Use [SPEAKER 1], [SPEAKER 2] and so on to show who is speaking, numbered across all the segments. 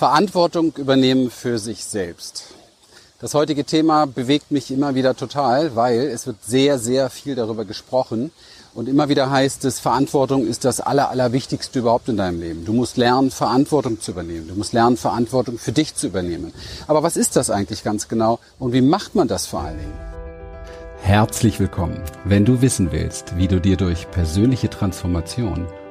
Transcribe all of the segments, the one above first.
[SPEAKER 1] Verantwortung übernehmen für sich selbst. Das heutige Thema bewegt mich immer wieder total, weil es wird sehr, sehr viel darüber gesprochen. Und immer wieder heißt es, Verantwortung ist das Aller, Allerwichtigste überhaupt in deinem Leben. Du musst lernen, Verantwortung zu übernehmen. Du musst lernen, Verantwortung für dich zu übernehmen. Aber was ist das eigentlich ganz genau und wie macht man das vor allen Dingen?
[SPEAKER 2] Herzlich willkommen. Wenn du wissen willst, wie du dir durch persönliche Transformation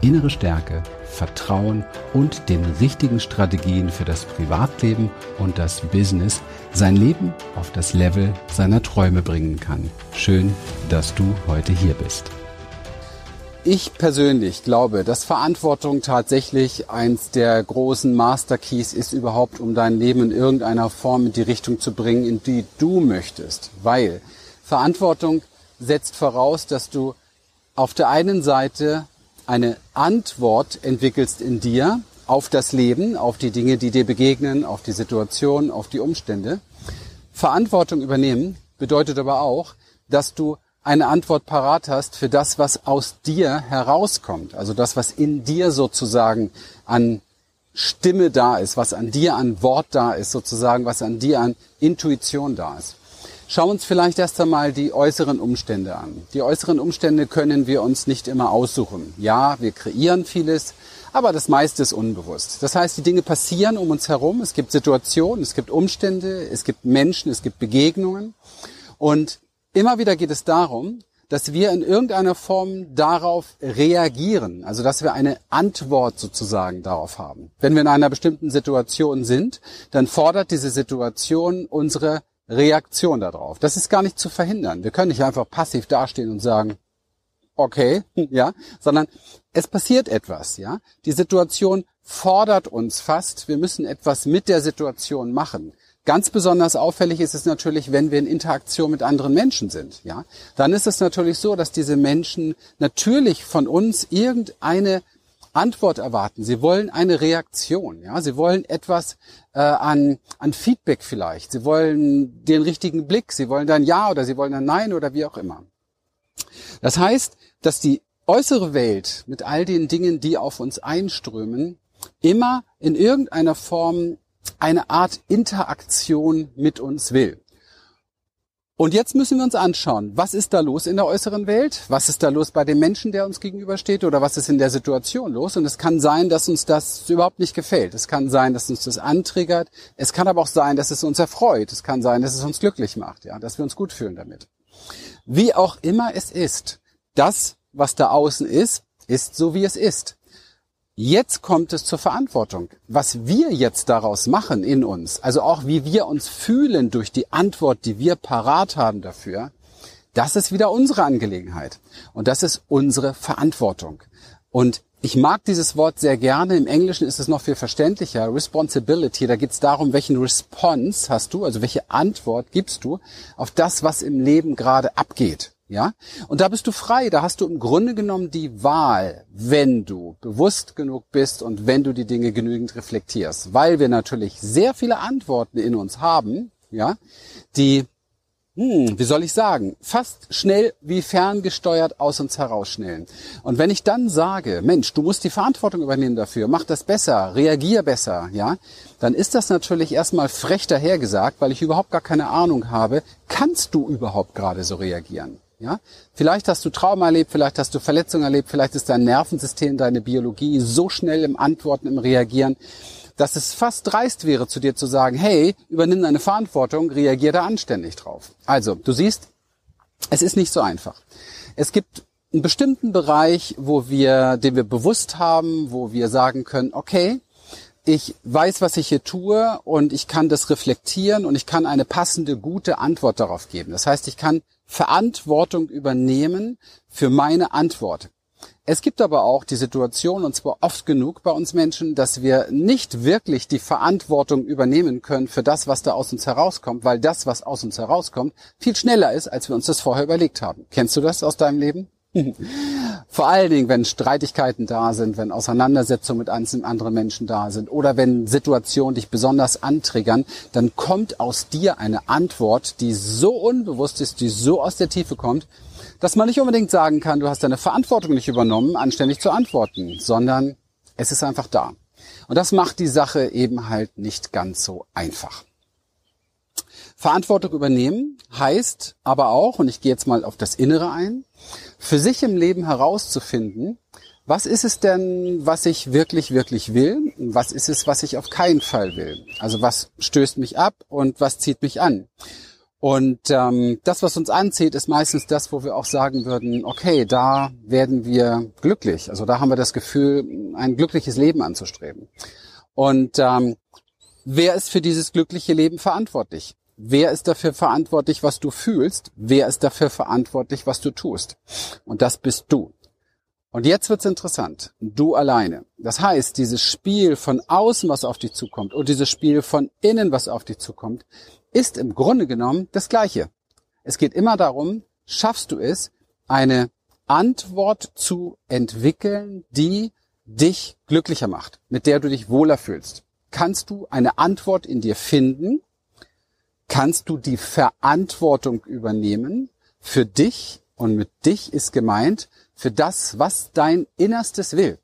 [SPEAKER 2] innere Stärke, Vertrauen und den richtigen Strategien für das Privatleben und das Business sein Leben auf das Level seiner Träume bringen kann. Schön, dass du heute hier bist.
[SPEAKER 1] Ich persönlich glaube, dass Verantwortung tatsächlich eins der großen Master Keys ist überhaupt, um dein Leben in irgendeiner Form in die Richtung zu bringen, in die du möchtest. Weil Verantwortung setzt voraus, dass du auf der einen Seite eine Antwort entwickelst in dir auf das Leben, auf die Dinge, die dir begegnen, auf die Situation, auf die Umstände. Verantwortung übernehmen bedeutet aber auch, dass du eine Antwort parat hast für das, was aus dir herauskommt. Also das, was in dir sozusagen an Stimme da ist, was an dir an Wort da ist, sozusagen, was an dir an Intuition da ist. Schauen wir uns vielleicht erst einmal die äußeren Umstände an. Die äußeren Umstände können wir uns nicht immer aussuchen. Ja, wir kreieren vieles, aber das meiste ist unbewusst. Das heißt, die Dinge passieren um uns herum. Es gibt Situationen, es gibt Umstände, es gibt Menschen, es gibt Begegnungen. Und immer wieder geht es darum, dass wir in irgendeiner Form darauf reagieren, also dass wir eine Antwort sozusagen darauf haben. Wenn wir in einer bestimmten Situation sind, dann fordert diese Situation unsere Reaktion darauf. Das ist gar nicht zu verhindern. Wir können nicht einfach passiv dastehen und sagen, okay, ja, sondern es passiert etwas, ja. Die Situation fordert uns fast. Wir müssen etwas mit der Situation machen. Ganz besonders auffällig ist es natürlich, wenn wir in Interaktion mit anderen Menschen sind, ja. Dann ist es natürlich so, dass diese Menschen natürlich von uns irgendeine Antwort erwarten. Sie wollen eine Reaktion, ja. Sie wollen etwas äh, an, an Feedback vielleicht. Sie wollen den richtigen Blick. Sie wollen dann Ja oder sie wollen dann Nein oder wie auch immer. Das heißt, dass die äußere Welt mit all den Dingen, die auf uns einströmen, immer in irgendeiner Form eine Art Interaktion mit uns will. Und jetzt müssen wir uns anschauen, was ist da los in der äußeren Welt? Was ist da los bei dem Menschen, der uns gegenübersteht? Oder was ist in der Situation los? Und es kann sein, dass uns das überhaupt nicht gefällt. Es kann sein, dass uns das antriggert. Es kann aber auch sein, dass es uns erfreut. Es kann sein, dass es uns glücklich macht, ja, dass wir uns gut fühlen damit. Wie auch immer es ist, das, was da außen ist, ist so, wie es ist. Jetzt kommt es zur Verantwortung. Was wir jetzt daraus machen in uns, also auch wie wir uns fühlen durch die Antwort, die wir parat haben dafür, das ist wieder unsere Angelegenheit. Und das ist unsere Verantwortung. Und ich mag dieses Wort sehr gerne. Im Englischen ist es noch viel verständlicher. Responsibility. Da geht es darum, welchen Response hast du, also welche Antwort gibst du auf das, was im Leben gerade abgeht. Ja? Und da bist du frei. Da hast du im Grunde genommen die Wahl, wenn du bewusst genug bist und wenn du die Dinge genügend reflektierst. Weil wir natürlich sehr viele Antworten in uns haben, ja, die hm, wie soll ich sagen, fast schnell wie ferngesteuert aus uns herausschnellen. Und wenn ich dann sage, Mensch, du musst die Verantwortung übernehmen dafür, mach das besser, reagier besser, ja, dann ist das natürlich erstmal frech dahergesagt, weil ich überhaupt gar keine Ahnung habe, kannst du überhaupt gerade so reagieren? Ja, vielleicht hast du Trauma erlebt, vielleicht hast du Verletzungen erlebt, vielleicht ist dein Nervensystem, deine Biologie so schnell im Antworten, im Reagieren, dass es fast dreist wäre, zu dir zu sagen, hey, übernimm deine Verantwortung, reagier da anständig drauf. Also, du siehst, es ist nicht so einfach. Es gibt einen bestimmten Bereich, wo wir, den wir bewusst haben, wo wir sagen können, okay, ich weiß, was ich hier tue und ich kann das reflektieren und ich kann eine passende, gute Antwort darauf geben. Das heißt, ich kann Verantwortung übernehmen für meine Antwort. Es gibt aber auch die Situation, und zwar oft genug bei uns Menschen, dass wir nicht wirklich die Verantwortung übernehmen können für das, was da aus uns herauskommt, weil das, was aus uns herauskommt, viel schneller ist, als wir uns das vorher überlegt haben. Kennst du das aus deinem Leben? Vor allen Dingen, wenn Streitigkeiten da sind, wenn Auseinandersetzungen mit anderen Menschen da sind oder wenn Situationen dich besonders antriggern, dann kommt aus dir eine Antwort, die so unbewusst ist, die so aus der Tiefe kommt, dass man nicht unbedingt sagen kann, du hast deine Verantwortung nicht übernommen, anständig zu antworten, sondern es ist einfach da. Und das macht die Sache eben halt nicht ganz so einfach. Verantwortung übernehmen heißt aber auch, und ich gehe jetzt mal auf das Innere ein, für sich im Leben herauszufinden, was ist es denn, was ich wirklich, wirklich will? Was ist es, was ich auf keinen Fall will? Also was stößt mich ab und was zieht mich an? Und ähm, das, was uns anzieht, ist meistens das, wo wir auch sagen würden, okay, da werden wir glücklich. Also da haben wir das Gefühl, ein glückliches Leben anzustreben. Und ähm, wer ist für dieses glückliche Leben verantwortlich? Wer ist dafür verantwortlich, was du fühlst? Wer ist dafür verantwortlich, was du tust? Und das bist du. Und jetzt wird's interessant. Du alleine. Das heißt, dieses Spiel von außen, was auf dich zukommt, und dieses Spiel von innen, was auf dich zukommt, ist im Grunde genommen das Gleiche. Es geht immer darum, schaffst du es, eine Antwort zu entwickeln, die dich glücklicher macht, mit der du dich wohler fühlst. Kannst du eine Antwort in dir finden, kannst du die Verantwortung übernehmen für dich und mit dich ist gemeint für das, was dein Innerstes will.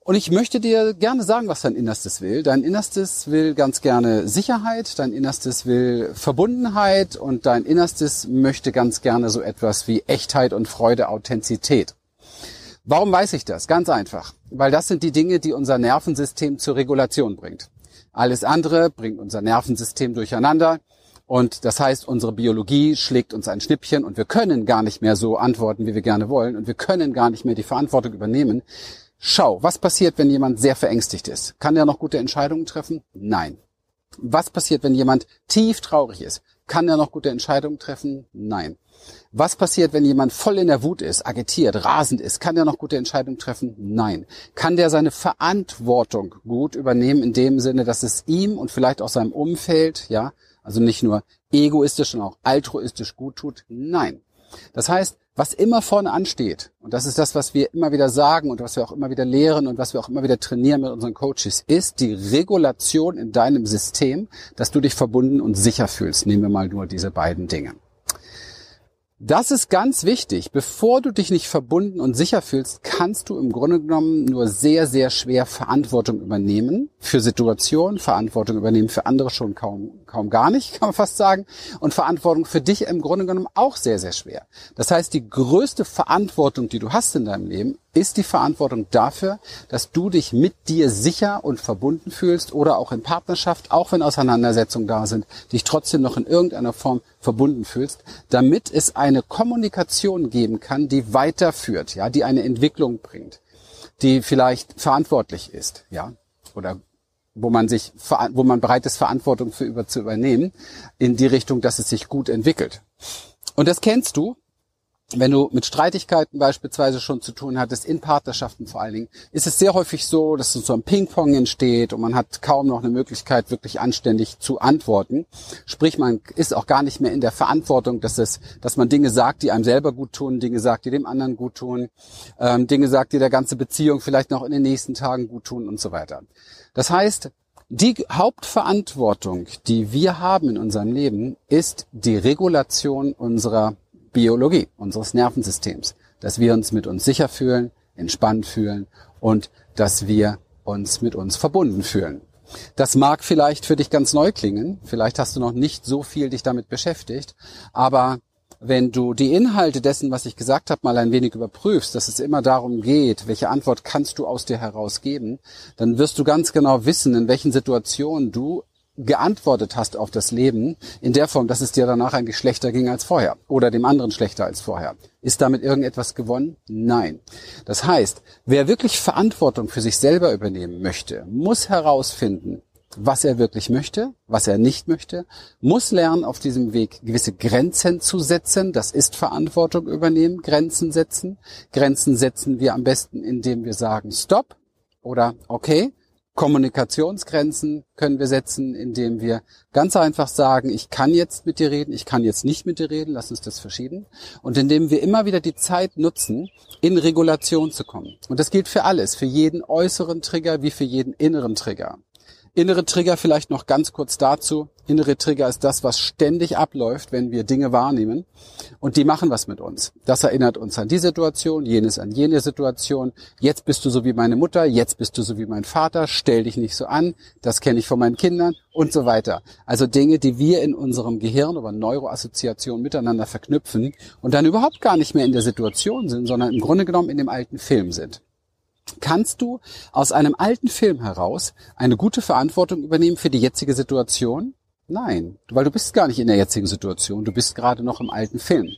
[SPEAKER 1] Und ich möchte dir gerne sagen, was dein Innerstes will. Dein Innerstes will ganz gerne Sicherheit, dein Innerstes will Verbundenheit und dein Innerstes möchte ganz gerne so etwas wie Echtheit und Freude, Authentizität. Warum weiß ich das? Ganz einfach. Weil das sind die Dinge, die unser Nervensystem zur Regulation bringt. Alles andere bringt unser Nervensystem durcheinander. Und das heißt, unsere Biologie schlägt uns ein Schnippchen und wir können gar nicht mehr so antworten, wie wir gerne wollen. Und wir können gar nicht mehr die Verantwortung übernehmen. Schau, was passiert, wenn jemand sehr verängstigt ist? Kann er noch gute Entscheidungen treffen? Nein. Was passiert, wenn jemand tief traurig ist? Kann er noch gute Entscheidungen treffen? Nein. Was passiert, wenn jemand voll in der Wut ist, agitiert, rasend ist? Kann der noch gute Entscheidungen treffen? Nein. Kann der seine Verantwortung gut übernehmen in dem Sinne, dass es ihm und vielleicht auch seinem Umfeld, ja, also nicht nur egoistisch, sondern auch altruistisch gut tut? Nein. Das heißt, was immer vorne ansteht, und das ist das, was wir immer wieder sagen und was wir auch immer wieder lehren und was wir auch immer wieder trainieren mit unseren Coaches, ist die Regulation in deinem System, dass du dich verbunden und sicher fühlst. Nehmen wir mal nur diese beiden Dinge. Das ist ganz wichtig. Bevor du dich nicht verbunden und sicher fühlst, kannst du im Grunde genommen nur sehr, sehr schwer Verantwortung übernehmen für Situationen, Verantwortung übernehmen für andere schon kaum, kaum gar nicht, kann man fast sagen, und Verantwortung für dich im Grunde genommen auch sehr, sehr schwer. Das heißt, die größte Verantwortung, die du hast in deinem Leben, ist die Verantwortung dafür, dass du dich mit dir sicher und verbunden fühlst oder auch in Partnerschaft, auch wenn Auseinandersetzungen da sind, dich trotzdem noch in irgendeiner Form verbunden fühlst, damit es eine Kommunikation geben kann, die weiterführt, ja, die eine Entwicklung bringt, die vielleicht verantwortlich ist, ja, oder wo man sich, wo man bereit ist, Verantwortung für über zu übernehmen, in die Richtung, dass es sich gut entwickelt. Und das kennst du, wenn du mit Streitigkeiten beispielsweise schon zu tun hattest, in Partnerschaften vor allen Dingen, ist es sehr häufig so, dass so ein Ping-Pong entsteht und man hat kaum noch eine Möglichkeit, wirklich anständig zu antworten. Sprich, man ist auch gar nicht mehr in der Verantwortung, dass es, dass man Dinge sagt, die einem selber gut tun, Dinge sagt, die dem anderen gut tun, ähm, Dinge sagt, die der ganze Beziehung vielleicht noch in den nächsten Tagen gut tun und so weiter. Das heißt, die Hauptverantwortung, die wir haben in unserem Leben, ist die Regulation unserer Biologie, unseres Nervensystems, dass wir uns mit uns sicher fühlen, entspannt fühlen und dass wir uns mit uns verbunden fühlen. Das mag vielleicht für dich ganz neu klingen, vielleicht hast du noch nicht so viel dich damit beschäftigt, aber wenn du die Inhalte dessen, was ich gesagt habe, mal ein wenig überprüfst, dass es immer darum geht, welche Antwort kannst du aus dir heraus geben, dann wirst du ganz genau wissen, in welchen Situationen du geantwortet hast auf das Leben in der Form, dass es dir danach eigentlich schlechter ging als vorher oder dem anderen schlechter als vorher. Ist damit irgendetwas gewonnen? Nein. Das heißt, wer wirklich Verantwortung für sich selber übernehmen möchte, muss herausfinden, was er wirklich möchte, was er nicht möchte, muss lernen, auf diesem Weg gewisse Grenzen zu setzen. Das ist Verantwortung übernehmen, Grenzen setzen. Grenzen setzen wir am besten, indem wir sagen Stopp oder okay, Kommunikationsgrenzen können wir setzen, indem wir ganz einfach sagen, ich kann jetzt mit dir reden, ich kann jetzt nicht mit dir reden, lass uns das verschieben. Und indem wir immer wieder die Zeit nutzen, in Regulation zu kommen. Und das gilt für alles, für jeden äußeren Trigger wie für jeden inneren Trigger. Innere Trigger vielleicht noch ganz kurz dazu. Innere Trigger ist das, was ständig abläuft, wenn wir Dinge wahrnehmen. Und die machen was mit uns. Das erinnert uns an die Situation, jenes an jene Situation. Jetzt bist du so wie meine Mutter, jetzt bist du so wie mein Vater, stell dich nicht so an, das kenne ich von meinen Kindern und so weiter. Also Dinge, die wir in unserem Gehirn über Neuroassoziation miteinander verknüpfen und dann überhaupt gar nicht mehr in der Situation sind, sondern im Grunde genommen in dem alten Film sind. Kannst du aus einem alten Film heraus eine gute Verantwortung übernehmen für die jetzige Situation? Nein, weil du bist gar nicht in der jetzigen Situation, du bist gerade noch im alten Film.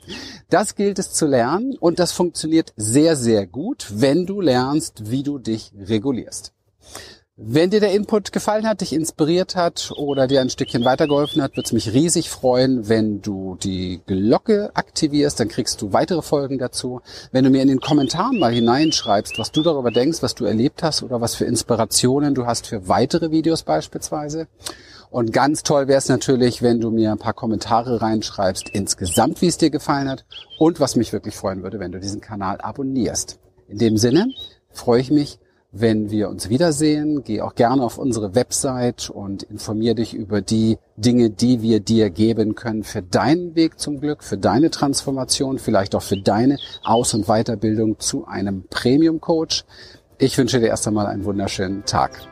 [SPEAKER 1] Das gilt es zu lernen und das funktioniert sehr, sehr gut, wenn du lernst, wie du dich regulierst. Wenn dir der Input gefallen hat, dich inspiriert hat oder dir ein Stückchen weitergeholfen hat, würde es mich riesig freuen, wenn du die Glocke aktivierst, dann kriegst du weitere Folgen dazu. Wenn du mir in den Kommentaren mal hineinschreibst, was du darüber denkst, was du erlebt hast oder was für Inspirationen du hast für weitere Videos beispielsweise. Und ganz toll wäre es natürlich, wenn du mir ein paar Kommentare reinschreibst, insgesamt, wie es dir gefallen hat und was mich wirklich freuen würde, wenn du diesen Kanal abonnierst. In dem Sinne freue ich mich, wenn wir uns wiedersehen. Geh auch gerne auf unsere Website und informier dich über die Dinge, die wir dir geben können für deinen Weg zum Glück, für deine Transformation, vielleicht auch für deine Aus- und Weiterbildung zu einem Premium Coach. Ich wünsche dir erst einmal einen wunderschönen Tag.